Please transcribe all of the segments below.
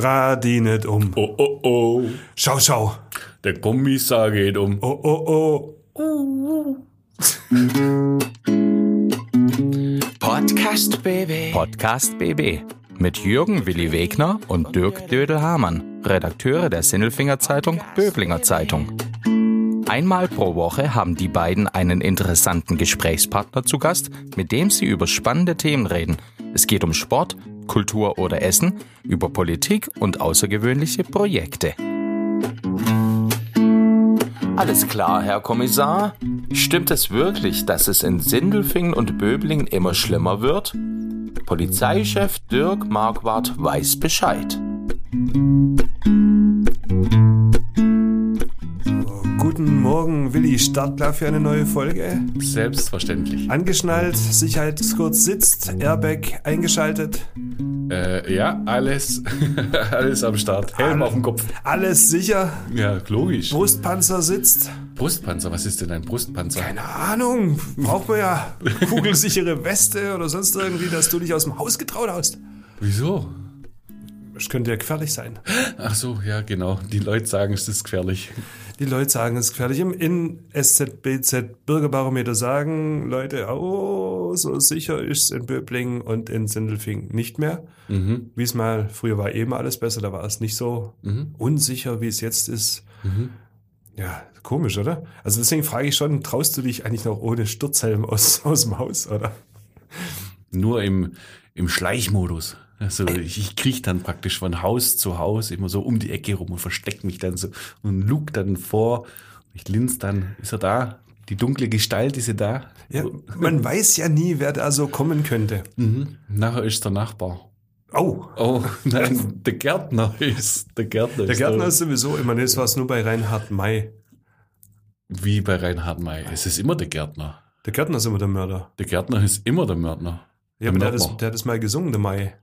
Dreh die nicht um. Oh, oh, oh. Schau, schau. Der Kommissar geht um. Oh, oh, oh. Podcast BB. Podcast BB mit Jürgen Willi Wegner und Dirk Dödel-Hamann, Redakteure der Sinnelfinger Zeitung Böblinger Zeitung. Einmal pro Woche haben die beiden einen interessanten Gesprächspartner zu Gast, mit dem sie über spannende Themen reden. Es geht um Sport, Kultur oder Essen, über Politik und außergewöhnliche Projekte. Alles klar, Herr Kommissar? Stimmt es wirklich, dass es in Sindelfingen und Böblingen immer schlimmer wird? Polizeichef Dirk Marquardt weiß Bescheid. Guten Morgen, Willi. Startklar für eine neue Folge. Selbstverständlich. Angeschnallt, Sicherheitsgurt sitzt, Airbag eingeschaltet. Äh, ja, alles, alles am Start. Helm auf dem Kopf. Alles sicher. Ja, logisch. Brustpanzer sitzt. Brustpanzer, was ist denn ein Brustpanzer? Keine Ahnung. Braucht man ja kugelsichere Weste oder sonst irgendwie, dass du dich aus dem Haus getraut hast. Wieso? Das könnte ja gefährlich sein. Ach so, ja, genau. Die Leute sagen, es ist gefährlich. Die Leute sagen, es ist gefährlich. Im in SZBZ Bürgerbarometer sagen Leute, oh, so sicher ist es in Böblingen und in Sindelfingen nicht mehr. Mhm. Wie es mal, früher war eben alles besser, da war es nicht so Mhm. unsicher, wie es jetzt ist. Ja, komisch, oder? Also deswegen frage ich schon, traust du dich eigentlich noch ohne Sturzhelm aus, aus dem Haus, oder? Nur im, im Schleichmodus. Also ich, ich kriech dann praktisch von Haus zu Haus immer so um die Ecke rum und versteck mich dann so und look dann vor. Ich linse dann, ist er da? Die dunkle Gestalt, ist sie da? Ja, man weiß ja nie, wer da so kommen könnte. Mhm. Nachher ist der Nachbar. Oh, Oh, nein, der Gärtner ist, der Gärtner der ist Gärtner ist sowieso immer, das war es nur bei Reinhard May. Wie bei Reinhard May. Es ist immer der Gärtner. Der Gärtner ist immer der Mörder. Der Gärtner ist immer der Mörder. Ja, aber der hat, das, der hat das mal gesungen, der Mai.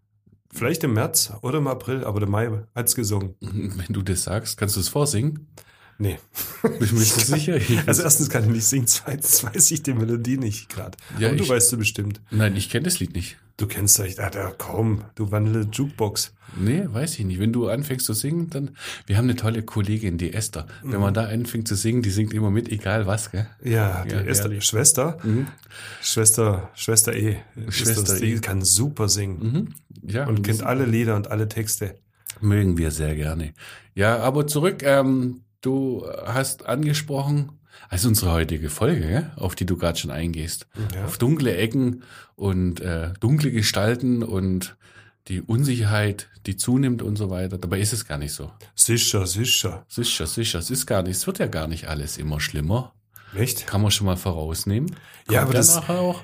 Vielleicht im März oder im April, aber der Mai hat's gesungen. Wenn du das sagst, kannst du es vorsingen? Nee. Du mir sicher? Also erstens kann ich nicht singen, zweitens weiß ich die Melodie nicht gerade. Ja, aber du ich- weißt du bestimmt. Nein, ich kenne das Lied nicht. Du kennst doch, ah, da, komm, du wandelnde Jukebox. Nee, weiß ich nicht. Wenn du anfängst zu singen, dann. Wir haben eine tolle Kollegin, die Esther. Wenn man da anfängt zu singen, die singt immer mit, egal was, gell? Ja, die Ja, Esther, die. Schwester, Mhm. Schwester, Schwester E. Schwester das, die E. kann super singen Mhm. Ja, und kennt alle Lieder und alle Texte. mögen wir sehr gerne. Ja, aber zurück, ähm, du hast angesprochen, also unsere heutige Folge, auf die du gerade schon eingehst. Ja. Auf dunkle Ecken und äh, dunkle Gestalten und die Unsicherheit, die zunimmt und so weiter. Dabei ist es gar nicht so. Sicher, sicher. Sicher, sicher, es ist gar nicht, es wird ja gar nicht alles immer schlimmer. Echt? Kann man schon mal vorausnehmen. Ja, Kommt aber das- auch.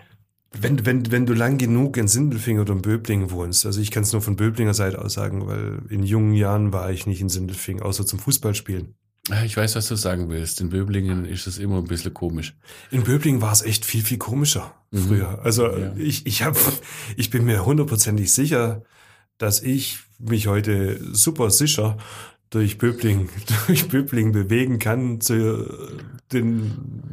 Wenn, wenn, wenn du lang genug in Sindelfingen oder in Böblingen wohnst, also ich kann es nur von Böblinger Seite aus sagen, weil in jungen Jahren war ich nicht in Sindelfingen, außer zum Fußballspielen. Ah, Ich weiß, was du sagen willst. In Böblingen ist es immer ein bisschen komisch. In Böblingen war es echt viel, viel komischer früher. Also Mhm. Ja. ich, ich, hab, ich bin mir hundertprozentig sicher, dass ich mich heute super sicher durch Böbling, durch Böbling bewegen kann zu den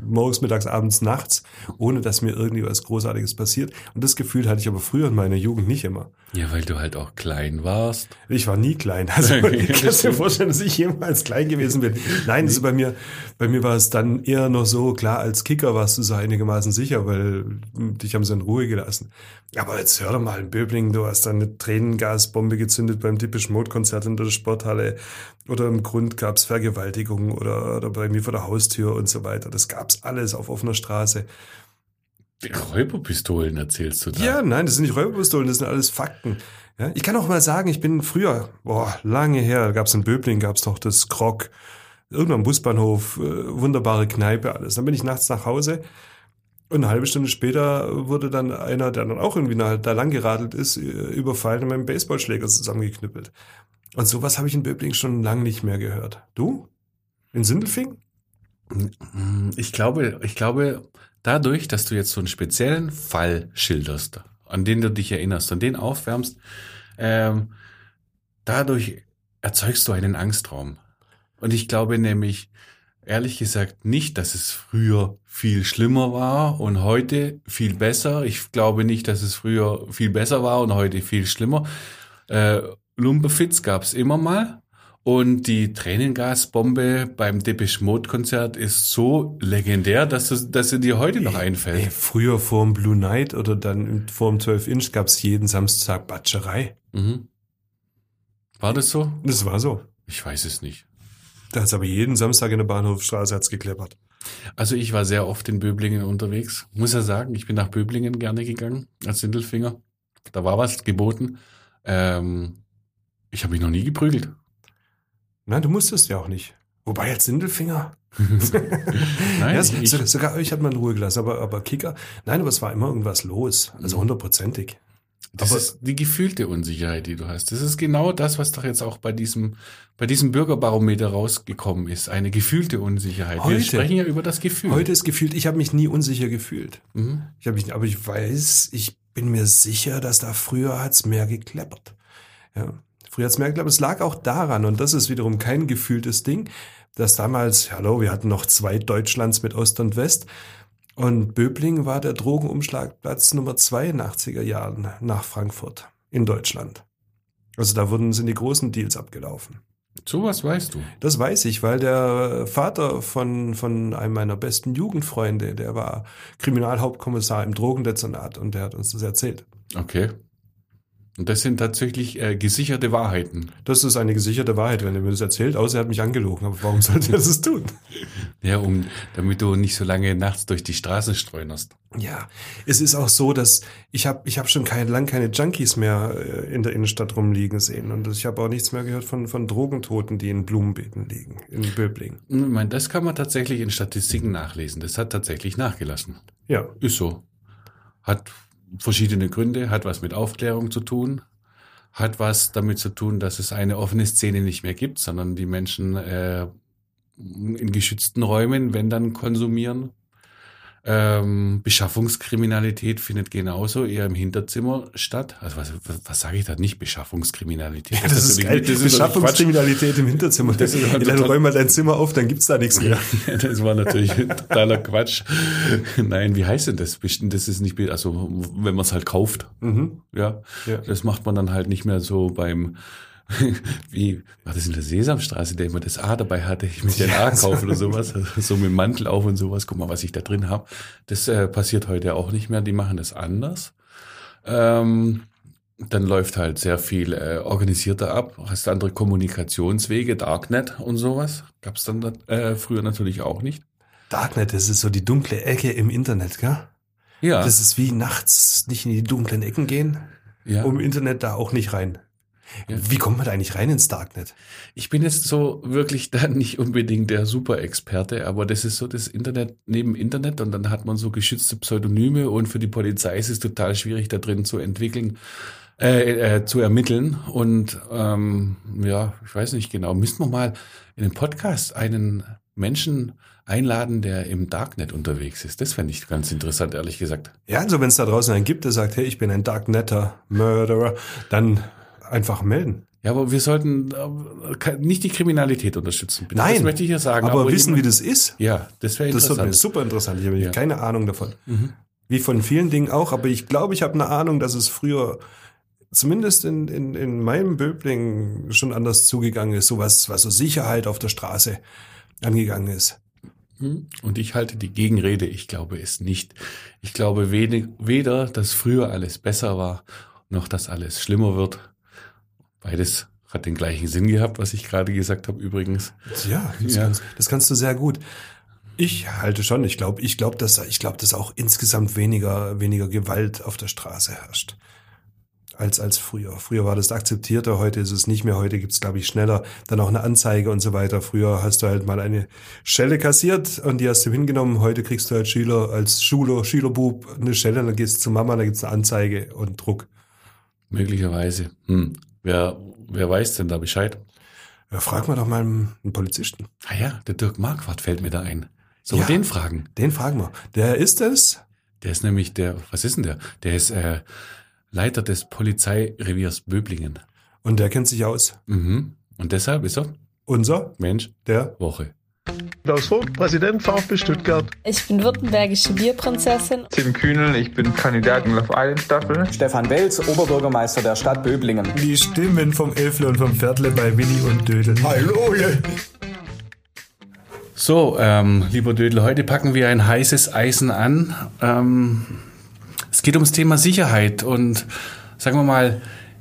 morgens, mittags, abends, nachts, ohne dass mir irgendwie was Großartiges passiert. Und das Gefühl hatte ich aber früher in meiner Jugend nicht immer. Ja, weil du halt auch klein warst. Ich war nie klein. Also Okay, ich kann das mir stimmt. vorstellen, dass ich jemals klein gewesen bin. Nein, also bei mir, bei mir war es dann eher noch so, klar, als Kicker warst du so einigermaßen sicher, weil dich haben sie in Ruhe gelassen. Aber jetzt hör doch mal, in Böblingen, du hast dann eine Tränengasbombe gezündet beim typischen Mode-Konzert in der Sporthalle oder im Grund gab's Vergewaltigungen oder, oder bei mir vor der Haustür und so weiter. Das gab's alles auf offener Straße. Die Räuberpistolen erzählst du da. Ja, nein, das sind nicht Räuberpistolen, das sind alles Fakten. Ja, ich kann auch mal sagen, ich bin früher, boah, lange her, da gab's in Böbling, gab's doch das Krog, irgendwann am Busbahnhof, äh, wunderbare Kneipe, alles. Dann bin ich nachts nach Hause und eine halbe Stunde später wurde dann einer, der dann auch irgendwie da lang geradelt ist, äh, überfallen und mit einem Baseballschläger zusammengeknüppelt. Und sowas habe ich in Böbling schon lange nicht mehr gehört. Du? In Sindelfing? Ich glaube, ich glaube, dadurch, dass du jetzt so einen speziellen Fall schilderst, an den du dich erinnerst, an den aufwärmst, ähm, dadurch erzeugst du einen Angstraum. Und ich glaube nämlich, ehrlich gesagt, nicht, dass es früher viel schlimmer war und heute viel besser. Ich glaube nicht, dass es früher viel besser war und heute viel schlimmer. Äh, Lumberfits gab's immer mal. Und die Tränengasbombe beim Depeche Mode Konzert ist so legendär, dass, es, dass sie dir heute noch einfällt. Ey, früher vor dem Blue Night oder dann vor dem 12 Inch gab's jeden Samstag Batscherei. Mhm. War das so? Das war so. Ich weiß es nicht. Da hat's aber jeden Samstag in der Bahnhofstraße hat's gekleppert. Also ich war sehr oft in Böblingen unterwegs. Muss ja sagen, ich bin nach Böblingen gerne gegangen als Sindelfinger. Da war was geboten. Ähm, ich habe mich noch nie geprügelt. Nein, du musstest ja auch nicht. Wobei als Sindelfinger. Nein, ja, ich, so- sogar euch hat man in Ruhe gelassen, aber, aber Kicker. Nein, aber es war immer irgendwas los. Also Mhm. hundertprozentig. das aber- ist die gefühlte Unsicherheit, die du hast. Das ist genau das, was doch jetzt auch bei diesem, bei diesem Bürgerbarometer rausgekommen ist. Eine gefühlte Unsicherheit. Wir Heute. sprechen ja über das Gefühl. Heute ist gefühlt, ich habe mich nie unsicher gefühlt. Mhm. Ich habe mich, aber ich weiß, ich bin mir sicher, dass da früher hat's mehr gekleppert. Ja, früher hat's mehr gekleppert. Es lag auch daran, und das ist wiederum kein gefühltes Ding, dass damals, hallo, wir hatten noch zwei Deutschlands mit Ost und West. Und Böbling war der Drogenumschlagplatz Nummer zwei in den 80er Jahren nach Frankfurt in Deutschland. Also da wurden, sind die großen Deals abgelaufen. Sowas weißt du. Das weiß ich, weil der Vater von, von einem meiner besten Jugendfreunde, der war Kriminalhauptkommissar im Drogendezernat und der hat uns das erzählt. Okay. Und das sind tatsächlich äh, gesicherte Wahrheiten. Das ist eine gesicherte Wahrheit, wenn er mir das erzählt, außer er hat mich angelogen. Aber warum sollte er das tun? Ja, um, damit du nicht so lange nachts durch die Straßen streunerst. Ja, es ist auch so, dass ich habe ich hab schon kein, lang keine Junkies mehr äh, in der Innenstadt rumliegen sehen. Und ich habe auch nichts mehr gehört von, von Drogentoten, die in Blumenbeeten liegen, in Böbling. Ich meine, das kann man tatsächlich in Statistiken nachlesen. Das hat tatsächlich nachgelassen. Ja, Ist so. Hat verschiedene Gründe, hat was mit Aufklärung zu tun, hat was damit zu tun, dass es eine offene Szene nicht mehr gibt, sondern die Menschen äh, in geschützten Räumen, wenn dann konsumieren. Ähm, Beschaffungskriminalität findet genauso eher im Hinterzimmer statt. Also was, was, was sage ich da? Nicht Beschaffungskriminalität. das, ist geil. das ist. Beschaffungskriminalität im Hinterzimmer. Das ist ja, dann räum mal dein Zimmer auf, dann gibt's da nichts mehr. Ja, das war natürlich totaler Quatsch. Nein, wie heißt denn das? Das ist nicht, also wenn man es halt kauft. Mhm. Ja, Ja. das macht man dann halt nicht mehr so beim, wie war das in der Sesamstraße, der immer das A dabei hatte, ich möchte ein A kaufen oder sowas, so mit dem Mantel auf und sowas, guck mal, was ich da drin habe. Das äh, passiert heute auch nicht mehr, die machen das anders. Ähm, dann läuft halt sehr viel äh, organisierter ab, hast andere Kommunikationswege, Darknet und sowas. Gab's dann äh, früher natürlich auch nicht. Darknet, das ist so die dunkle Ecke im Internet, gell? Ja, Das ist wie nachts nicht in die dunklen Ecken gehen, ja. um im Internet da auch nicht rein. Wie kommt man da eigentlich rein ins Darknet? Ich bin jetzt so wirklich da nicht unbedingt der Super-Experte, aber das ist so das Internet neben Internet und dann hat man so geschützte Pseudonyme und für die Polizei ist es total schwierig, da drin zu entwickeln, äh, äh, zu ermitteln. Und ähm, ja, ich weiß nicht genau, müssten wir mal in den Podcast einen Menschen einladen, der im Darknet unterwegs ist. Das fände ich ganz interessant, ehrlich gesagt. Ja, also wenn es da draußen einen gibt, der sagt, hey, ich bin ein Darknetter Murderer, dann einfach melden. Ja, aber wir sollten äh, nicht die Kriminalität unterstützen. bitte. Nein, das möchte ich ja sagen. aber, wissen, wie jemand- das ist, Ja, das wäre das wird mir interessant. super interessant. Ich habe Ja. keine Ahnung davon. Mhm. Wie von vielen Dingen auch, aber ich glaube, ich habe eine Ahnung, dass es früher zumindest in, in, in meinem Böbling schon anders zugegangen ist, so was, was so Sicherheit auf der Straße angegangen ist. Hm? Und ich halte die Gegenrede, ich glaube es nicht. Ich glaube wenig, weder, dass früher alles besser war, noch dass alles schlimmer wird. Beides hat den gleichen Sinn gehabt, was ich gerade gesagt habe übrigens. Ja, das, Ja. Kannst, das kannst du sehr gut. Ich halte schon, ich glaube, ich glaube, dass ich glaube, dass auch insgesamt weniger weniger Gewalt auf der Straße herrscht als als früher. Früher war das akzeptierter, heute ist es nicht mehr. Heute gibt's glaube ich schneller dann auch eine Anzeige und so weiter. Früher hast du halt mal eine Schelle kassiert und die hast du hingenommen. Heute kriegst du als Schüler als Schüler Schülerbub eine Schelle, dann gehst du zu Mama, dann gibt's eine Anzeige und Druck. Möglicherweise. Hm. Wer, wer weiß denn da Bescheid? Ja, frag mal doch mal einen Polizisten. Ah ja, der Dirk Marquardt fällt mir da ein. Sollen Ja. wir den fragen? Den fragen wir. Der ist es? Der ist nämlich der, was ist denn der? Der ist äh, Leiter des Polizeireviers Böblingen. Und der kennt sich aus. Mhm. Und deshalb ist er Unser, Mensch der Woche. Klaus Vogt, Präsident VfB Stuttgart. Ich bin württembergische Bierprinzessin. Tim Kühnel, ich bin Kandidat in Love Island Staffel. Stefan Welz, Oberbürgermeister der Stadt Böblingen. Die Stimmen vom Elfle und vom Viertle bei Willi und Dödel. Hallo! So, ähm, lieber Dödel, heute packen wir ein heißes Eisen an. Ähm, es geht ums Thema Sicherheit und sagen wir mal,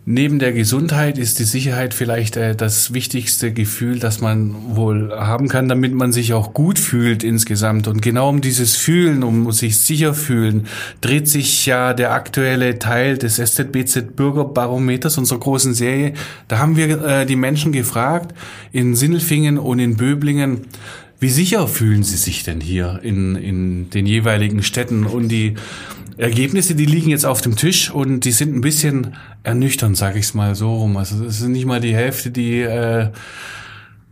Neben der Gesundheit ist die Sicherheit vielleicht äh, das wichtigste Gefühl, das man wohl haben kann, damit man sich auch gut fühlt insgesamt. Und genau um dieses Fühlen, um sich sicher fühlen, dreht sich ja der aktuelle Teil des SZBZ Bürgerbarometers, unserer großen Serie. Da haben wir äh, die Menschen gefragt, in Sinnelfingen und in Böblingen, wie sicher fühlen sie sich denn hier in, in den jeweiligen Städten? Und die Ergebnisse, die liegen jetzt auf dem Tisch und die sind ein bisschen ernüchternd, sage ich es mal so rum. Also es sind nicht mal die Hälfte, die äh,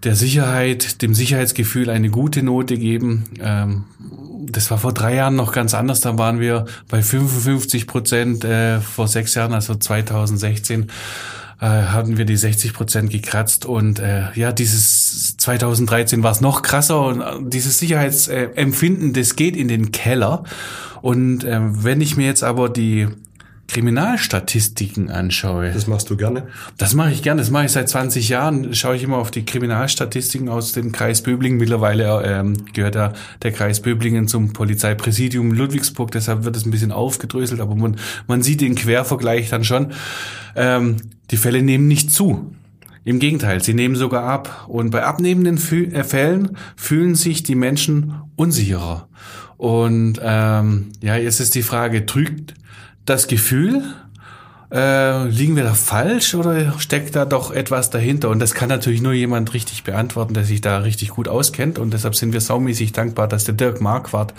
der Sicherheit, dem Sicherheitsgefühl eine gute Note geben. Ähm, das war vor drei Jahren noch ganz anders. Da waren wir bei 55 Prozent, äh, vor sechs Jahren, also 2016 äh, hatten wir die 60 Prozent gekratzt und äh, ja, dieses 2013 war es noch krasser und äh, dieses Sicherheitsempfinden, das geht in den Keller. Und äh, wenn ich mir jetzt aber die Kriminalstatistiken anschaue. Das machst du gerne? Das mache ich gerne. Das mache ich seit 20 Jahren. Schaue ich immer auf die Kriminalstatistiken aus dem Kreis Böblingen. Mittlerweile ähm, gehört ja der Kreis Böblingen zum Polizeipräsidium Ludwigsburg. Deshalb wird es ein bisschen aufgedröselt, aber man, man sieht den Quervergleich dann schon. Ähm, die Fälle nehmen nicht zu. Im Gegenteil, sie nehmen sogar ab. Und bei abnehmenden Fü äh, Fällen fühlen sich die Menschen unsicherer. Und ähm, ja, jetzt ist die Frage, trügt das Gefühl, äh, liegen wir da falsch oder steckt da doch etwas dahinter? Und das kann natürlich nur jemand richtig beantworten, der sich da richtig gut auskennt. Und deshalb sind wir saumäßig dankbar, dass der Dirk Marquardt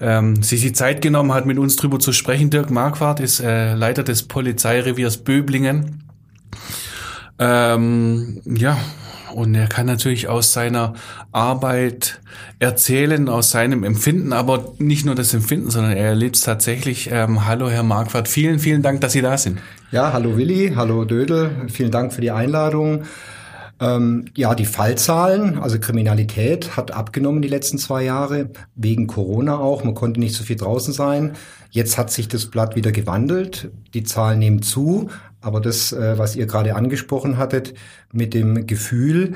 ähm, sich die Zeit genommen hat, mit uns drüber zu sprechen. Dirk Marquardt ist äh, Leiter des Polizeireviers Böblingen. Ähm, ja, und er kann natürlich aus seiner Arbeit erzählen, aus seinem Empfinden, aber nicht nur das Empfinden, sondern er erlebt es tatsächlich. Ähm, hallo, Herr Marquardt, vielen, vielen Dank, dass Sie da sind. Ja, hallo Willi, hallo Dödel, vielen Dank für die Einladung. Ähm, ja, die Fallzahlen, also Kriminalität hat abgenommen die letzten zwei Jahre, wegen Corona auch. Man konnte nicht so viel draußen sein. Jetzt hat sich das Blatt wieder gewandelt. Die Zahlen nehmen zu. Aber das, äh, was ihr gerade angesprochen hattet mit dem Gefühl,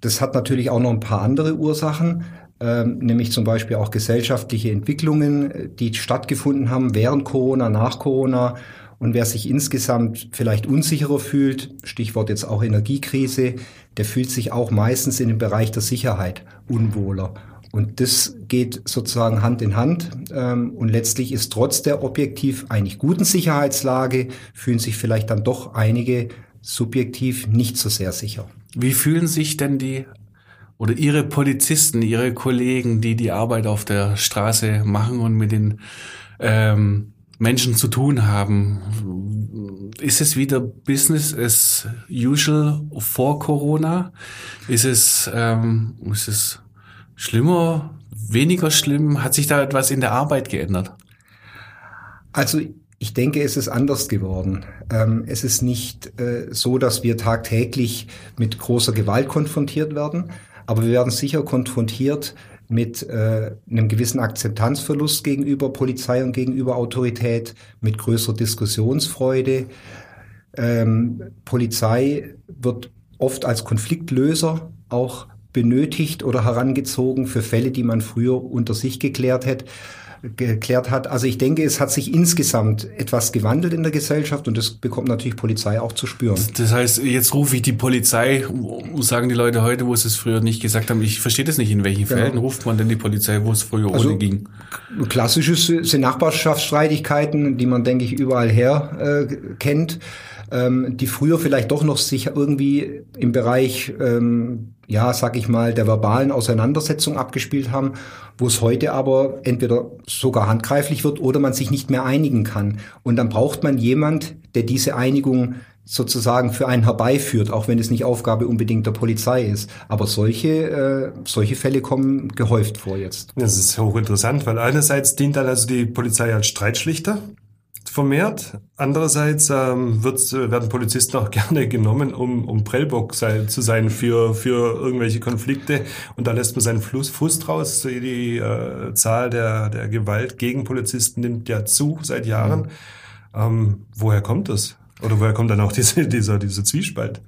das hat natürlich auch noch ein paar andere Ursachen, ähm, nämlich zum Beispiel auch gesellschaftliche Entwicklungen, die stattgefunden haben während Corona, nach Corona. Und wer sich insgesamt vielleicht unsicherer fühlt, Stichwort jetzt auch Energiekrise, der fühlt sich auch meistens in dem Bereich der Sicherheit unwohler. Und das geht sozusagen Hand in Hand. Ähm, und letztlich ist trotz der objektiv eigentlich guten Sicherheitslage, fühlen sich vielleicht dann doch einige subjektiv nicht so sehr sicher. Wie fühlen sich denn die oder Ihre Polizisten, Ihre Kollegen, die die Arbeit auf der Straße machen und mit den ähm, Menschen zu tun haben. Ist es wieder Business as usual vor Corona? Ist es, ähm, ist es schlimmer, weniger schlimm? Hat sich da etwas in der Arbeit geändert? Also ich denke, es ist anders geworden. Ähm, es ist nicht äh, so, dass wir tagtäglich mit großer Gewalt konfrontiert werden, aber wir werden sicher konfrontiert mit äh, einem gewissen Akzeptanzverlust gegenüber Polizei und gegenüber Autorität, mit größerer Diskussionsfreude. Ähm, Polizei wird oft als Konfliktlöser auch benötigt oder herangezogen für Fälle, die man früher unter sich geklärt hätte geklärt hat. Also ich denke, es hat sich insgesamt etwas gewandelt in der Gesellschaft und das bekommt natürlich Polizei auch zu spüren. Das heißt, jetzt rufe ich die Polizei, sagen die Leute heute, wo sie es früher nicht gesagt haben. Ich verstehe das nicht, in welchen genau. Fällen ruft man denn die Polizei, wo es früher also, ohne ging? Klassisches sind Nachbarschaftsstreitigkeiten, die man, denke ich, überall her äh, kennt ähm, die früher vielleicht doch noch sich irgendwie im Bereich, ähm, ja, sag ich mal, der verbalen Auseinandersetzung abgespielt haben, wo es heute aber entweder sogar handgreiflich wird oder man sich nicht mehr einigen kann. Und dann braucht man jemand, der diese Einigung sozusagen für einen herbeiführt, auch wenn es nicht Aufgabe unbedingt der Polizei ist. Aber solche, äh, solche Fälle kommen gehäuft vor jetzt. Das ist hochinteressant, weil einerseits dient dann also die Polizei als Streitschlichter vermehrt. Andererseits ähm, wird, werden Polizisten auch gerne genommen, um, um Prellbock sei, zu sein für, für irgendwelche Konflikte. Und da lässt man seinen Fluss, Fuß draus. Die, die äh, Zahl der, der Gewalt gegen Polizisten nimmt ja zu seit Jahren. Mhm. Ähm, woher kommt das? Oder woher kommt dann auch diese, dieser, dieser Zwiespalt?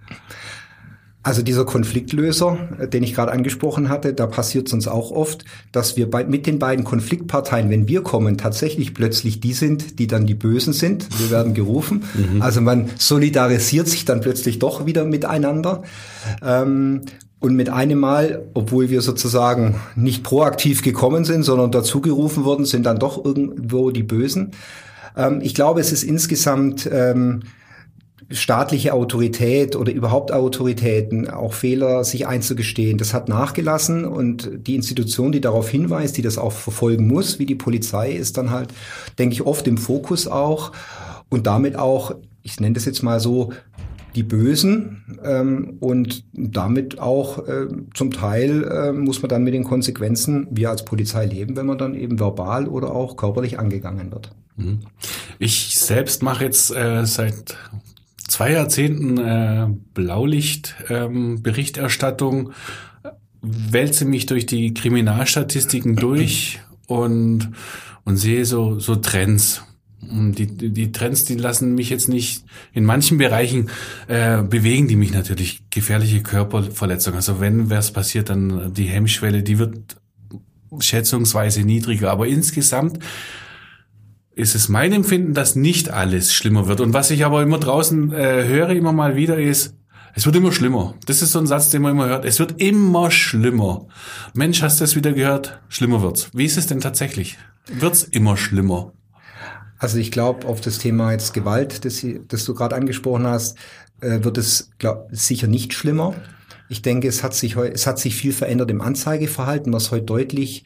Also dieser Konfliktlöser, äh, den ich gerade angesprochen hatte, da passiert es uns auch oft, dass wir bei, mit den beiden Konfliktparteien, wenn wir kommen, tatsächlich plötzlich die sind, die dann die Bösen sind. Wir werden gerufen. Mhm. Also man solidarisiert sich dann plötzlich doch wieder miteinander. Ähm, und mit einem Mal, obwohl wir sozusagen nicht proaktiv gekommen sind, sondern dazugerufen wurden, sind dann doch irgendwo die Bösen. Ähm, ich glaube, es ist insgesamt ähm, staatliche Autorität oder überhaupt Autoritäten auch Fehler sich einzugestehen. Das hat nachgelassen und die Institution, die darauf hinweist, die das auch verfolgen muss, wie die Polizei, ist dann halt, denke ich, oft im Fokus auch und damit auch, ich nenne das jetzt mal so, die Bösen ähm, und damit auch äh, zum Teil äh, muss man dann mit den Konsequenzen, wir als Polizei leben, wenn man dann eben verbal oder auch körperlich angegangen wird. Mhm. Ich selbst mache jetzt äh, seit zwei Jahrzehnten äh, Blaulicht-Berichterstattung, ähm, wälze mich durch die Kriminalstatistiken durch und, und sehe so, so Trends. Und die, die Trends, die lassen mich jetzt nicht in manchen Bereichen äh, bewegen, die mich natürlich gefährliche Körperverletzungen. Also wenn was passiert, dann die Hemmschwelle, die wird schätzungsweise niedriger. Aber insgesamt ist es mein Empfinden, dass nicht alles schlimmer wird. Und was ich aber immer draußen äh, höre, immer mal wieder, ist, es wird immer schlimmer. Das ist so ein Satz, den man immer hört. Es wird immer schlimmer. Mensch, hast du das wieder gehört? Schlimmer wird's. Wie ist es denn tatsächlich? Wird's immer schlimmer? Also ich glaube, auf das Thema jetzt Gewalt, das, das du gerade angesprochen hast, äh, wird es glaub, sicher nicht schlimmer. Ich denke, es hat sich es hat sich viel verändert im Anzeigeverhalten, was heute deutlich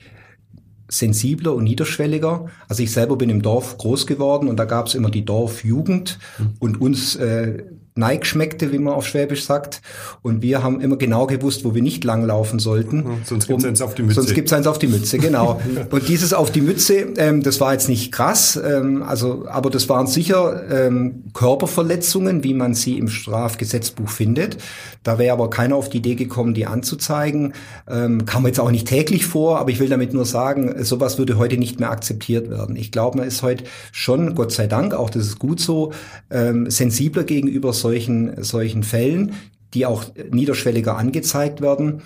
sensibler und niederschwelliger. Also ich selber bin im Dorf groß geworden und da gab es immer die Dorfjugend mhm. und uns äh, Neig schmeckte, wie man auf Schwäbisch sagt. Und wir haben immer genau gewusst, wo wir nicht langlaufen sollten. Ja, sonst gibt's um, eins auf die Mütze. Sonst gibt's eins auf die Mütze, genau. und dieses auf die Mütze, ähm, das war jetzt nicht krass, ähm, also, aber das waren sicher ähm, Körperverletzungen, wie man sie im Strafgesetzbuch findet. Da wäre aber keiner auf die Idee gekommen, die anzuzeigen. Ähm, kam jetzt auch nicht täglich vor, aber ich will damit nur sagen, sowas würde heute nicht mehr akzeptiert werden. Ich glaube, man ist heute schon, Gott sei Dank, auch das ist gut so, ähm, sensibler gegenüber solchen, solchen Fällen, die auch niederschwelliger angezeigt werden.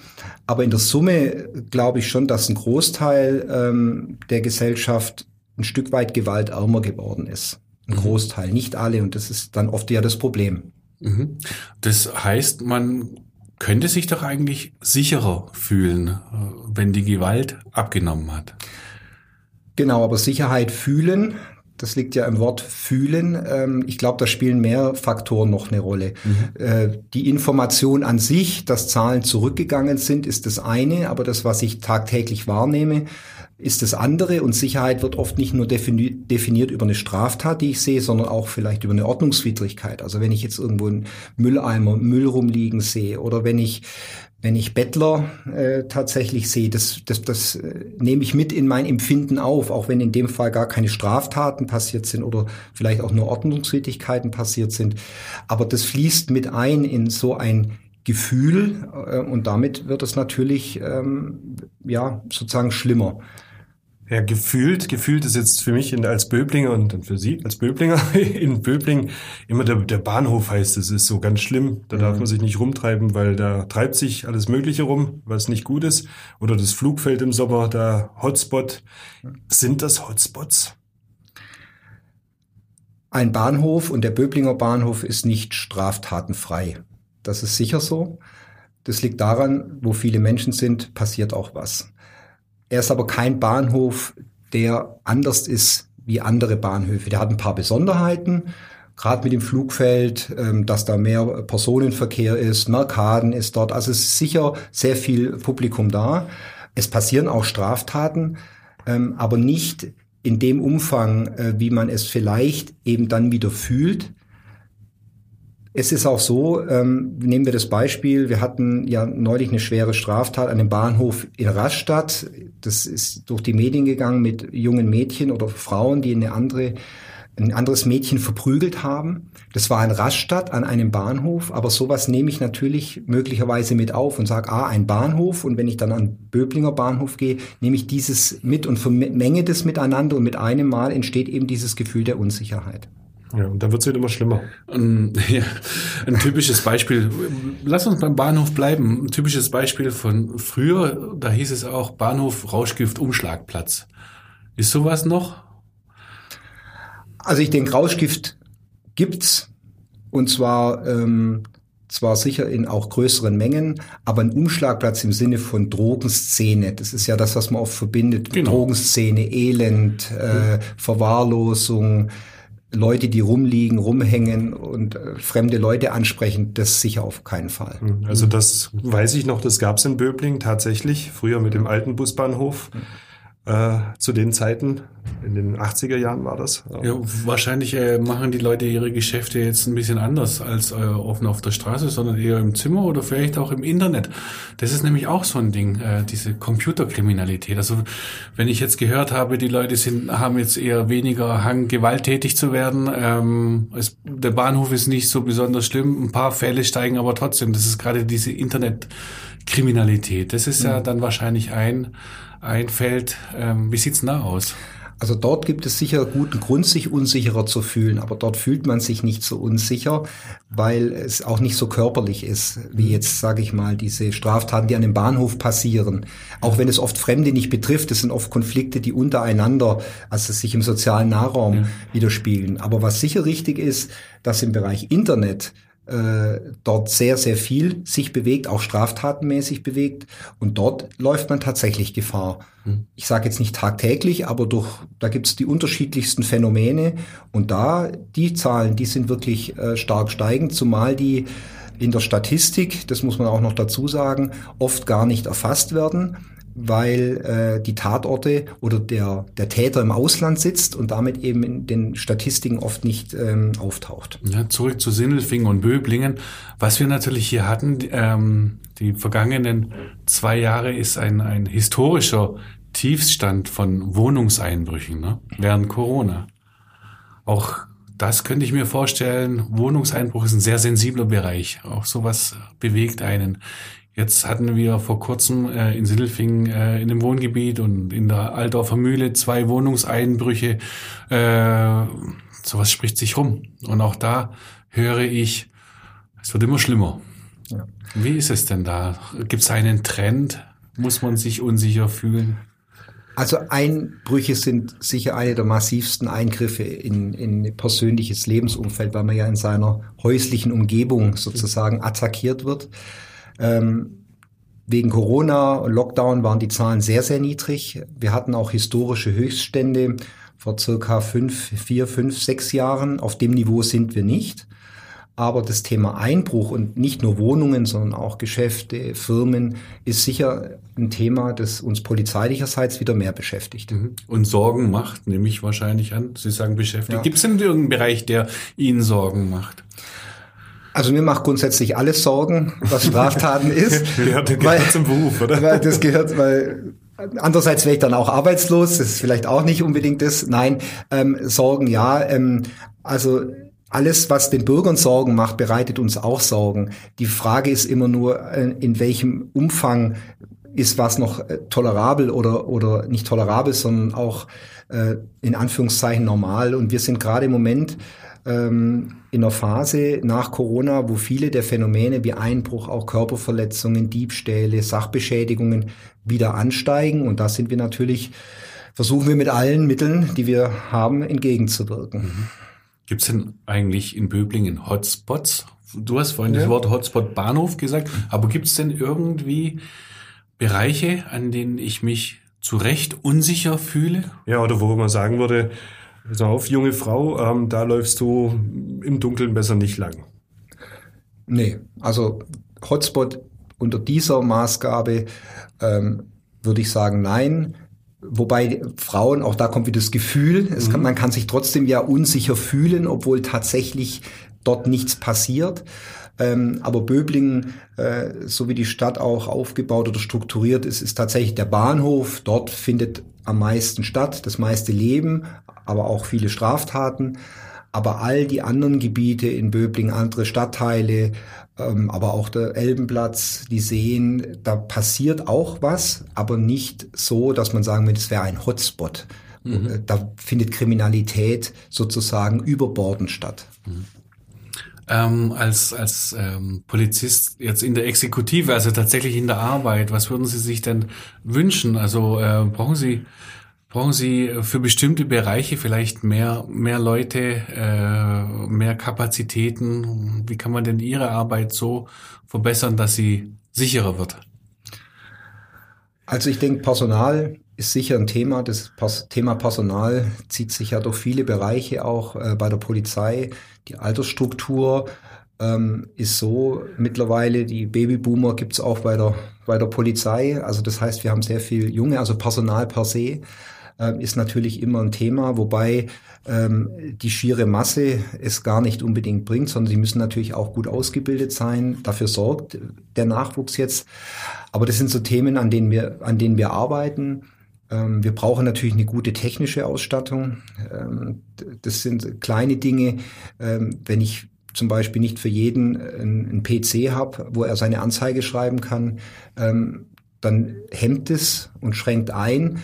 Aber in der Summe glaube ich schon, dass ein Großteil ähm, der Gesellschaft ein Stück weit gewaltärmer geworden ist. Ein mhm. Großteil, nicht alle. Und das ist dann oft ja das Problem. Mhm. Das heißt, man könnte sich doch eigentlich sicherer fühlen, äh, wenn die Gewalt abgenommen hat. Genau, aber Sicherheit fühlen, das liegt ja im Wort fühlen. Ähm, ich glaube, da spielen mehr Faktoren noch eine Rolle. Mhm. Äh, die Information an sich, dass Zahlen zurückgegangen sind, ist das eine, aber das, was ich tagtäglich wahrnehme, ist das andere. Und Sicherheit wird oft nicht nur definiert über eine Straftat, die ich sehe, sondern auch vielleicht über eine Ordnungswidrigkeit. Also wenn ich jetzt irgendwo einen Mülleimer, Müll rumliegen sehe oder wenn ich wenn ich Bettler äh, tatsächlich sehe, das, das, das äh, nehme ich mit in mein Empfinden auf, auch wenn in dem Fall gar keine Straftaten passiert sind oder vielleicht auch nur Ordnungswidrigkeiten passiert sind. Aber das fließt mit ein in so ein Gefühl äh, und damit wird es natürlich ähm, ja sozusagen schlimmer. Ja, gefühlt, gefühlt ist jetzt für mich in, als Böblinger und für Sie als Böblinger in Böbling immer der, der Bahnhof heißt, es ist so ganz schlimm. Da mhm. darf man sich nicht rumtreiben, weil da treibt sich alles Mögliche rum, was nicht gut ist. Oder das Flugfeld im Sommer, da Hotspot. Sind das Hotspots? Ein Bahnhof und der Böblinger Bahnhof ist nicht straftatenfrei. Das ist sicher so. Das liegt daran, wo viele Menschen sind, passiert auch was. Er ist aber kein Bahnhof, der anders ist wie andere Bahnhöfe. Der hat ein paar Besonderheiten, gerade mit dem Flugfeld, ähm, dass da mehr Personenverkehr ist, Merkaden ist dort. Also es ist sicher sehr viel Publikum da. Es passieren auch Straftaten, ähm, aber nicht in dem Umfang, äh, wie man es vielleicht eben dann wieder fühlt. Es ist auch so, ähm, nehmen wir das Beispiel, wir hatten ja neulich eine schwere Straftat an dem Bahnhof in Rastatt. Das ist durch die Medien gegangen mit jungen Mädchen oder Frauen, die in eine andere ein anderes Mädchen verprügelt haben. Das war in Rastatt an einem Bahnhof, aber sowas nehme ich natürlich möglicherweise mit auf und sage, ah, ein Bahnhof und wenn ich dann an Böblinger Bahnhof gehe, nehme ich dieses mit und vermenge das miteinander und mit einem Mal entsteht eben dieses Gefühl der Unsicherheit. Ja, und dann wird es wieder immer schlimmer. Ein, ja, ein typisches Beispiel, lass uns beim Bahnhof bleiben. Ein typisches Beispiel von früher, da hieß es auch Bahnhof Rauschgift Umschlagplatz. Ist sowas noch? Also ich denke, Rauschgift gibt's und zwar ähm, zwar sicher in auch größeren Mengen, aber ein Umschlagplatz im Sinne von Drogenszene. Das ist ja das, was man oft verbindet. Genau. Drogenszene, Elend, äh, Verwahrlosung, Leute, die rumliegen, rumhängen und äh, fremde Leute ansprechen, das sicher auf keinen Fall. Also das weiß ich noch, das gab es in Böbling tatsächlich, früher mit dem alten Busbahnhof. Äh, zu den Zeiten, in den 80er Jahren war das. Ja, wahrscheinlich äh, machen die Leute ihre Geschäfte jetzt ein bisschen anders als äh, offen auf der Straße, sondern eher im Zimmer oder vielleicht auch im Internet. Das ist nämlich auch so ein Ding, äh, diese Computerkriminalität. Also wenn ich jetzt gehört habe, die Leute sind, haben jetzt eher weniger Hang, gewalttätig zu werden. Ähm, es, der Bahnhof ist nicht so besonders schlimm. Ein paar Fälle steigen aber trotzdem. Das ist gerade diese Internetkriminalität. Das ist ja dann wahrscheinlich ein einfällt. Ähm, wie sieht's da aus? Also dort gibt es sicher guten Grund, sich unsicherer zu fühlen, aber dort fühlt man sich nicht so unsicher, weil es auch nicht so körperlich ist, wie jetzt, sage ich mal, diese Straftaten, die an dem Bahnhof passieren. Auch wenn es oft Fremde nicht betrifft, es sind oft Konflikte, die untereinander, also sich im sozialen Nahraum ja. widerspiegeln. Aber was sicher richtig ist, dass im Bereich Internet äh, dort sehr, sehr viel sich bewegt, auch straftatenmäßig bewegt. Und dort läuft man tatsächlich Gefahr. Hm. Ich sage jetzt nicht tagtäglich, aber durch, da gibt es die unterschiedlichsten Phänomene. Und da, die Zahlen, die sind wirklich äh, stark steigend, zumal die in der Statistik, das muss man auch noch dazu sagen, oft gar nicht erfasst werden weil äh, die Tatorte oder der, der Täter im Ausland sitzt und damit eben in den Statistiken oft nicht ähm, auftaucht. Ja, zurück zu Sindelfingen und Böblingen. Was wir natürlich hier hatten, ähm, die vergangenen zwei Jahre ist ein, ein historischer Tiefstand von Wohnungseinbrüchen ne? während Corona. Auch das könnte ich mir vorstellen. Wohnungseinbruch ist ein sehr sensibler Bereich. Auch sowas bewegt einen. Jetzt hatten wir vor kurzem äh, in Sindelfingen äh, in dem Wohngebiet und in der Altdorfer Mühle zwei Wohnungseinbrüche. Äh, sowas spricht sich rum. Und auch da höre ich, es wird immer schlimmer. Ja. Wie ist es denn da? Gibt es einen Trend? Muss man sich unsicher fühlen? Also Einbrüche sind sicher eine der massivsten Eingriffe in, in persönliches Lebensumfeld, weil man ja in seiner häuslichen Umgebung sozusagen attackiert wird. Ähm, wegen Corona und Lockdown waren die Zahlen sehr, sehr niedrig. Wir hatten auch historische Höchststände vor circa fünf, vier, fünf, sechs Jahren. Auf dem Niveau sind wir nicht. Aber das Thema Einbruch und nicht nur Wohnungen, sondern auch Geschäfte, Firmen ist sicher ein Thema, das uns polizeilicherseits wieder mehr beschäftigt. Mhm. Und Sorgen macht, nehme ich wahrscheinlich an. Sie sagen beschäftigt. Ja. Gibt es denn irgendeinen Bereich, der Ihnen Sorgen macht? Also mir macht grundsätzlich alles Sorgen, was Straftaten ist. das gehört weil, zum Beruf, oder? Weil das gehört, weil andererseits wäre ich dann auch arbeitslos. Das ist vielleicht auch nicht unbedingt das. Nein, ähm, Sorgen ja. Ähm, also alles, was den Bürgern Sorgen macht, bereitet uns auch Sorgen. Die Frage ist immer nur, äh, in welchem Umfang ist was noch äh, tolerabel oder, oder nicht tolerabel, sondern auch äh, in Anführungszeichen normal. Und wir sind gerade im Moment ähm, in einer Phase nach Corona, wo viele der Phänomene wie Einbruch, auch Körperverletzungen, Diebstähle, Sachbeschädigungen wieder ansteigen. Und da sind wir natürlich, versuchen wir mit allen Mitteln, die wir haben, entgegenzuwirken. Mhm. Gibt es denn eigentlich in Böblingen Hotspots? Du hast vorhin ja. das Wort Hotspot Bahnhof gesagt, aber gibt es denn irgendwie Bereiche, an denen ich mich zu Recht unsicher fühle? Ja, oder wo man sagen würde, Pass auf, junge Frau, ähm, da läufst du im Dunkeln besser nicht lang. Nee, also Hotspot unter dieser Maßgabe ähm, würde ich sagen, nein. Wobei Frauen, auch da kommt wieder das Gefühl, mhm. kann, man kann sich trotzdem ja unsicher fühlen, obwohl tatsächlich dort nichts passiert. Ähm, aber Böblingen, äh, so wie die Stadt auch aufgebaut oder strukturiert ist, ist tatsächlich der Bahnhof. Dort findet am meisten statt, das meiste Leben, aber auch viele Straftaten. Aber all die anderen Gebiete in Böblingen, andere Stadtteile, aber auch der Elbenplatz, die Seen, da passiert auch was, aber nicht so, dass man sagen würde, es wäre ein Hotspot. Mhm. Äh, da findet Kriminalität sozusagen überbordend statt. Mhm. Ähm, als als ähm, Polizist jetzt in der Exekutive, also tatsächlich in der Arbeit, was würden Sie sich denn wünschen? Also äh, brauchen Sie brauchen Sie für bestimmte Bereiche vielleicht mehr mehr Leute, äh, mehr Kapazitäten? Wie kann man denn Ihre Arbeit so verbessern, dass sie sicherer wird? Also ich denke, Personal ist sicher ein Thema. Das Thema Personal zieht sich ja durch viele Bereiche auch äh, bei der Polizei. Die Altersstruktur ähm, ist so mittlerweile, die Babyboomer gibt's auch bei der, bei der Polizei. Also das heißt, wir haben sehr viel Junge, also Personal per se ist natürlich immer ein Thema, wobei ähm, die schiere Masse es gar nicht unbedingt bringt, sondern sie müssen natürlich auch gut ausgebildet sein. Dafür sorgt der Nachwuchs jetzt. Aber das sind so Themen, an denen wir, an denen wir arbeiten. Ähm, wir brauchen natürlich eine gute technische Ausstattung. Ähm, das sind kleine Dinge. Ähm, wenn ich zum Beispiel nicht für jeden einen PC habe, wo er seine Anzeige schreiben kann, dann hemmt es und schränkt ein.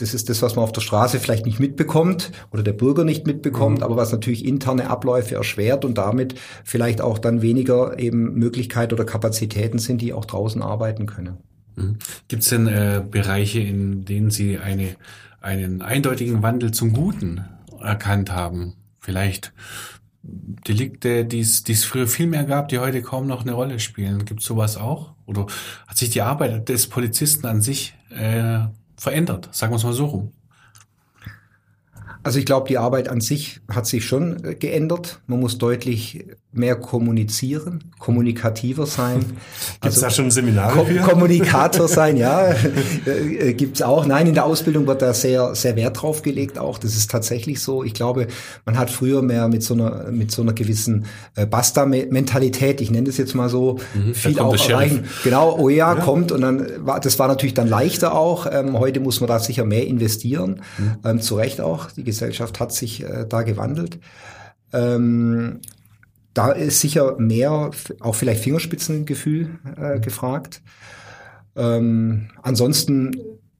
Das ist das, was man auf der Straße vielleicht nicht mitbekommt oder der Bürger nicht mitbekommt, mhm. aber was natürlich interne Abläufe erschwert und damit vielleicht auch dann weniger eben Möglichkeit oder Kapazitäten sind, die auch draußen arbeiten können. Mhm. Gibt es denn äh, Bereiche, in denen Sie eine, einen eindeutigen Wandel zum Guten erkannt haben? Vielleicht Delikte, die es früher viel mehr gab, die heute kaum noch eine Rolle spielen. Gibt es sowas auch? Oder hat sich die Arbeit des Polizisten an sich äh, verändert? Sagen wir es mal so rum. Also ich glaube, die Arbeit an sich hat sich schon äh, geändert. Man muss deutlich mehr kommunizieren, kommunikativer sein. Gibt es also, da schon Seminare für? Kommunikator sein, ja, äh, gibt's auch. Nein, in der Ausbildung wird da sehr, sehr Wert drauf gelegt auch. Das ist tatsächlich so. Ich glaube, man hat früher mehr mit so einer, mit so einer gewissen äh, Basta-Mentalität, ich nenne das jetzt mal so, mhm, viel auch erreichen. Genau, oh ja, ja, kommt und dann war, das war natürlich dann leichter auch. Ähm, heute muss man da sicher mehr investieren. Mhm. Ähm, zu Recht auch. Die Gesellschaft hat sich äh, da gewandelt. Ähm, da ist sicher mehr, auch vielleicht Fingerspitzengefühl äh, mhm. gefragt. Ähm, ansonsten,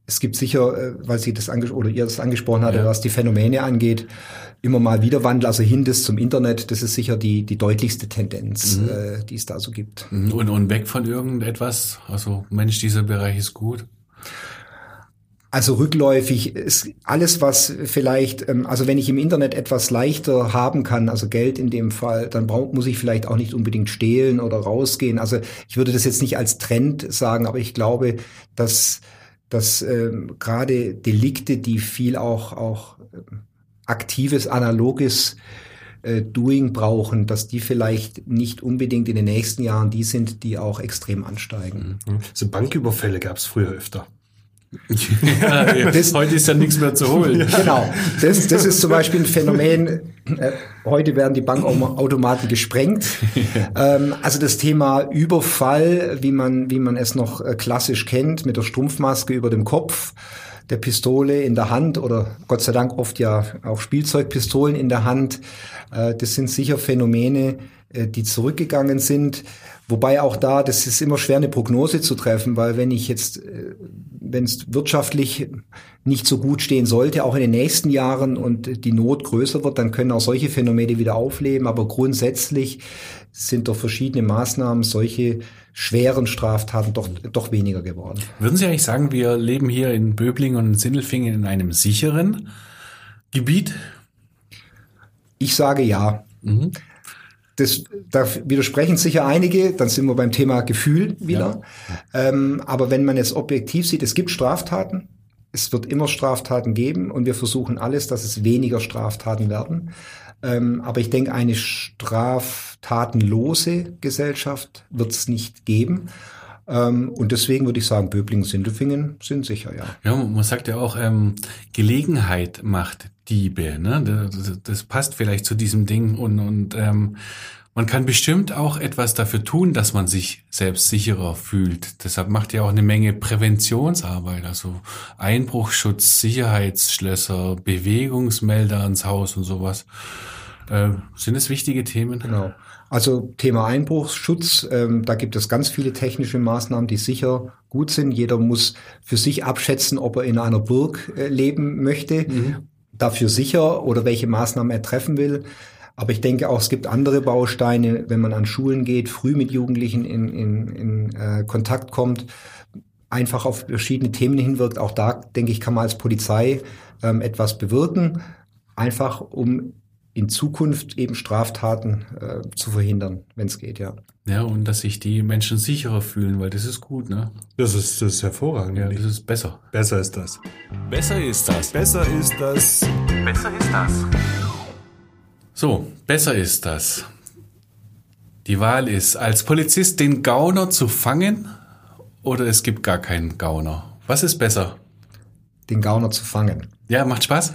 es gibt sicher, äh, weil Sie das oder ihr das angesprochen hatte, ja. was die Phänomene angeht, immer mal wieder Wandel, also hin das zum Internet, das ist sicher die, die deutlichste Tendenz, mhm. äh, die es da so gibt. Mhm. Und, und weg von irgendetwas, also Mensch, dieser Bereich ist gut. Also rückläufig ist alles, was vielleicht, ähm, also wenn ich im Internet etwas leichter haben kann, also Geld in dem Fall, dann brauch, muss ich vielleicht auch nicht unbedingt stehlen oder rausgehen. Also ich würde das jetzt nicht als Trend sagen, aber ich glaube, dass, dass ähm, gerade Delikte, die viel auch, auch ähm, aktives, analoges äh, Doing brauchen, dass die vielleicht nicht unbedingt in den nächsten Jahren die sind, die auch extrem ansteigen. Mhm. So Banküberfälle gab es früher öfter ja, das, heute ist ja nichts mehr zu holen. Genau. Das, das ist zum Beispiel ein Phänomen. Äh, heute werden die Bankautomaten gesprengt. Ähm, also das Thema Überfall, wie man, wie man es noch äh, klassisch kennt, mit der Strumpfmaske über dem Kopf, der Pistole in der Hand oder Gott sei Dank oft ja auch Spielzeugpistolen in der Hand. Äh, das sind sicher Phänomene, äh, die zurückgegangen sind. Wobei auch da, das ist immer schwer, eine Prognose zu treffen, weil wenn ich jetzt, äh, wenn es wirtschaftlich nicht so gut stehen sollte, auch in den nächsten Jahren und die Not größer wird, dann können auch solche Phänomene wieder aufleben. Aber grundsätzlich sind durch verschiedene Maßnahmen solche schweren Straftaten doch, doch weniger geworden. Würden Sie eigentlich sagen, wir leben hier in Böblingen und in Sindelfingen in einem sicheren Gebiet? Ich sage ja. Mhm das, da widersprechen sicher einige, dann sind wir beim Thema Gefühl wieder. Ja. Ähm, aber wenn man jetzt objektiv sieht, es gibt Straftaten, es wird immer Straftaten geben und wir versuchen alles, dass es weniger Straftaten werden. Ähm, aber ich denke, eine straftatenlose Gesellschaft wird es nicht geben. Ähm, und deswegen würde ich sagen, Böblingen, Sindelfingen sind sicher, ja. Ja, man sagt ja auch, ähm, Gelegenheit macht Diebe. Ne? Das, das, passt vielleicht zu diesem Ding und, und ähm, man kann bestimmt auch etwas dafür tun, dass man sich selbst sicherer fühlt. Deshalb macht ihr auch eine Menge Präventionsarbeit, also Einbruchschutz, Sicherheitsschlösser, Bewegungsmelder ans Haus und sowas. Äh, sind es wichtige Themen? Genau. Also Thema Einbruchsschutz, ähm, da gibt es ganz viele technische Maßnahmen, die sicher gut sind. Jeder muss für sich abschätzen, ob er in einer Burg äh, leben möchte, mhm. dafür sicher oder welche Maßnahmen er treffen will. Aber ich denke auch, es gibt andere Bausteine, wenn man an Schulen geht, früh mit Jugendlichen in, in, in äh, Kontakt kommt, einfach auf verschiedene Themen hinwirkt. Auch da, denke ich, kann man als Polizei ähm, etwas bewirken, einfach um in Zukunft eben Straftaten äh, zu verhindern, wenn es geht, ja. Ja, und dass sich die Menschen sicherer fühlen, weil das ist gut, ne? Das ist, das ist hervorragend. Ja, das ist besser. Besser ist das. Besser ist das. Besser ist das. Besser ist das. So, besser ist das. Die Wahl ist, als Polizist den Gauner zu fangen oder es gibt gar keinen Gauner. Was ist besser? Den Gauner zu fangen. Ja, macht Spaß?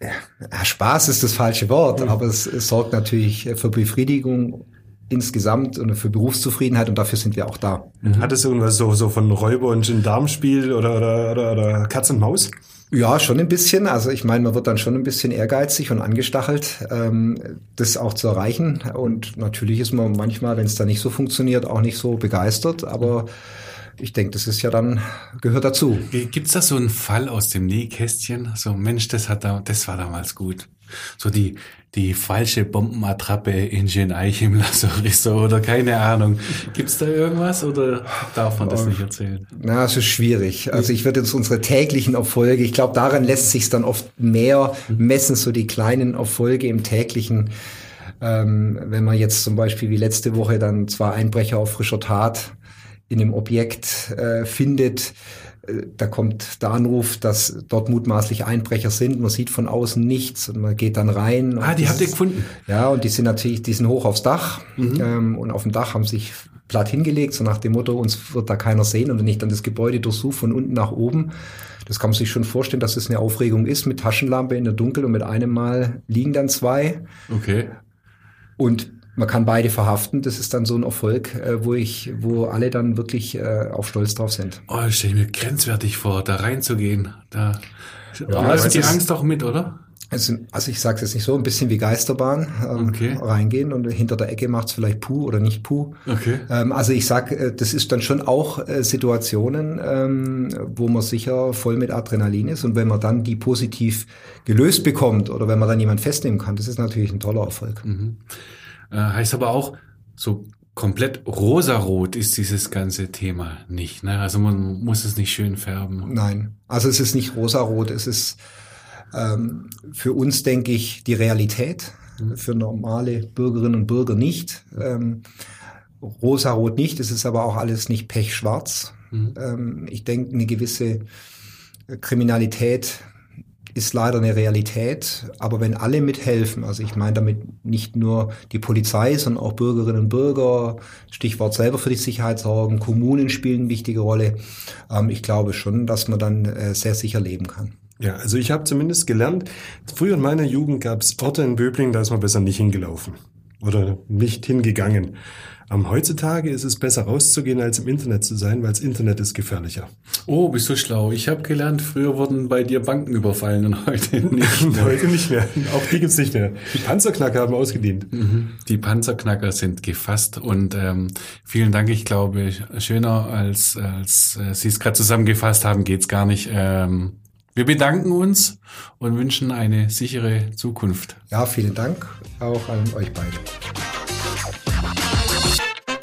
Ja, Spaß ist das falsche Wort, mhm. aber es, es sorgt natürlich für Befriedigung insgesamt und für Berufszufriedenheit und dafür sind wir auch da. Mhm. Hat es irgendwas so, so von Räuber und Gendarmspiel oder, oder, oder, oder Katz und Maus? Ja, schon ein bisschen. Also ich meine, man wird dann schon ein bisschen ehrgeizig und angestachelt, ähm, das auch zu erreichen. Und natürlich ist man manchmal, wenn es da nicht so funktioniert, auch nicht so begeistert. Aber ich denke, das ist ja dann, gehört dazu. Gibt's da so einen Fall aus dem Nähkästchen? So, Mensch, das hat da, das war damals gut. So die, die falsche Bombenattrappe in Geneich im Lassorisso oder keine Ahnung. Gibt's da irgendwas oder darf man das nicht erzählen? Na, es ist schwierig. Also ich würde jetzt unsere täglichen Erfolge, ich glaube, daran lässt sich dann oft mehr messen, so die kleinen Erfolge im täglichen. Ähm, wenn man jetzt zum Beispiel wie letzte Woche dann zwei Einbrecher auf frischer Tat in einem Objekt äh, findet, äh, da kommt der Anruf, dass dort mutmaßlich Einbrecher sind. Man sieht von außen nichts und man geht dann rein. Ah, die habt ihr gefunden? Ja, und die sind natürlich, die sind hoch aufs Dach mhm. ähm, und auf dem Dach haben sich platt hingelegt, so nach dem Motto, uns wird da keiner sehen und wenn ich dann das Gebäude durchsuche von unten nach oben, das kann man sich schon vorstellen, dass es eine Aufregung ist mit Taschenlampe in der Dunkel und mit einem Mal liegen dann zwei. Okay. Und man kann beide verhaften. Das ist dann so ein Erfolg, äh, wo ich, wo alle dann wirklich äh, auch stolz drauf sind. Oh, das stelle ich mir grenzwertig vor, da reinzugehen. Da ja, läuft die Angst auch mit, oder? Also, also ich sage es jetzt nicht so, ein bisschen wie Geisterbahn ähm, okay. reingehen und hinter der Ecke macht's vielleicht Puh oder nicht Puh. Okay. Ähm, also ich sag, äh, das ist dann schon auch äh, Situationen, ähm, wo man sicher voll mit Adrenalin ist und wenn man dann die positiv gelöst bekommt oder wenn man dann jemand festnehmen kann, das ist natürlich ein toller Erfolg. Mhm. Äh, heißt aber auch, so komplett rosarot ist dieses ganze Thema nicht. Ne? Also man muss es nicht schön färben. Nein, also es ist nicht rosarot, es ist ähm, für uns, denke ich, die Realität, mhm. für normale Bürgerinnen und Bürger nicht. Ähm, rosarot nicht, es ist aber auch alles nicht pechschwarz. Mhm. Ähm, ich denke, eine gewisse Kriminalität ist leider eine Realität. Aber wenn alle mithelfen, also ich meine damit nicht nur die Polizei, sondern auch Bürgerinnen und Bürger, Stichwort selber für die Sicherheit sorgen, Kommunen spielen eine wichtige Rolle. Ähm, ich glaube schon, dass man dann äh, sehr sicher leben kann. Ja, also ich habe zumindest gelernt, früher in meiner Jugend gab es Orte in Böbling, da ist man besser nicht hingelaufen oder nicht hingegangen. Um, heutzutage ist es besser rauszugehen, als im Internet zu sein, weil das Internet ist gefährlicher. Oh, bist du schlau. Ich habe gelernt, früher wurden bei dir Banken überfallen und heute nicht. heute nicht mehr. Auch die gibt's nicht mehr. Die Panzerknacker haben ausgedient. Mhm. Die Panzerknacker sind gefasst und ähm, vielen Dank. Ich glaube, schöner als, als äh, Sie es gerade zusammengefasst haben, geht's gar nicht. Ähm, wir bedanken uns und wünschen eine sichere Zukunft. Ja, vielen Dank auch an euch beide.